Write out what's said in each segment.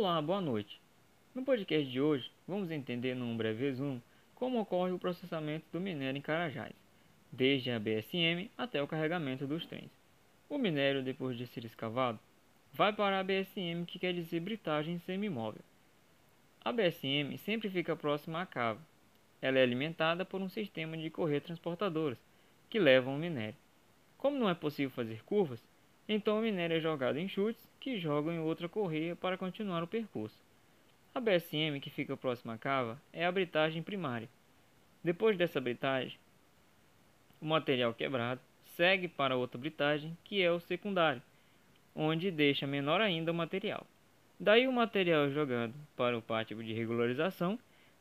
Olá, boa noite. No podcast de hoje, vamos entender num breve resumo como ocorre o processamento do minério em Carajás, desde a BSM até o carregamento dos trens. O minério, depois de ser escavado, vai para a BSM, que quer dizer britagem semimóvel. A BSM sempre fica próxima à cava. Ela é alimentada por um sistema de correias transportadoras que levam o minério. Como não é possível fazer curvas, então o minério é jogado em chutes que jogam em outra correia para continuar o percurso. A BSM que fica próxima à cava é a britagem primária. Depois dessa britagem, o material quebrado segue para outra britagem que é o secundário, onde deixa menor ainda o material. Daí o material é jogado para o pátio de regularização,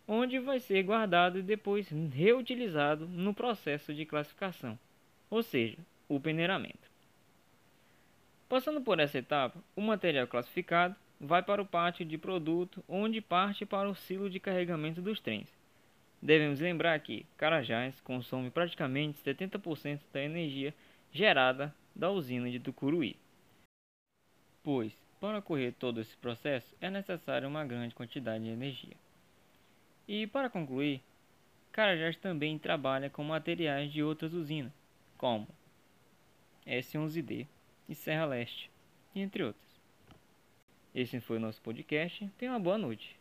onde vai ser guardado e depois reutilizado no processo de classificação, ou seja, o peneiramento. Passando por essa etapa, o material classificado vai para o pátio de produto, onde parte para o silo de carregamento dos trens. Devemos lembrar que Carajás consome praticamente 70% da energia gerada da usina de Tucuruí. Pois, para ocorrer todo esse processo, é necessária uma grande quantidade de energia. E para concluir, Carajás também trabalha com materiais de outras usinas, como S11D, e Serra Leste, entre outros. Esse foi o nosso podcast. Tenha uma boa noite.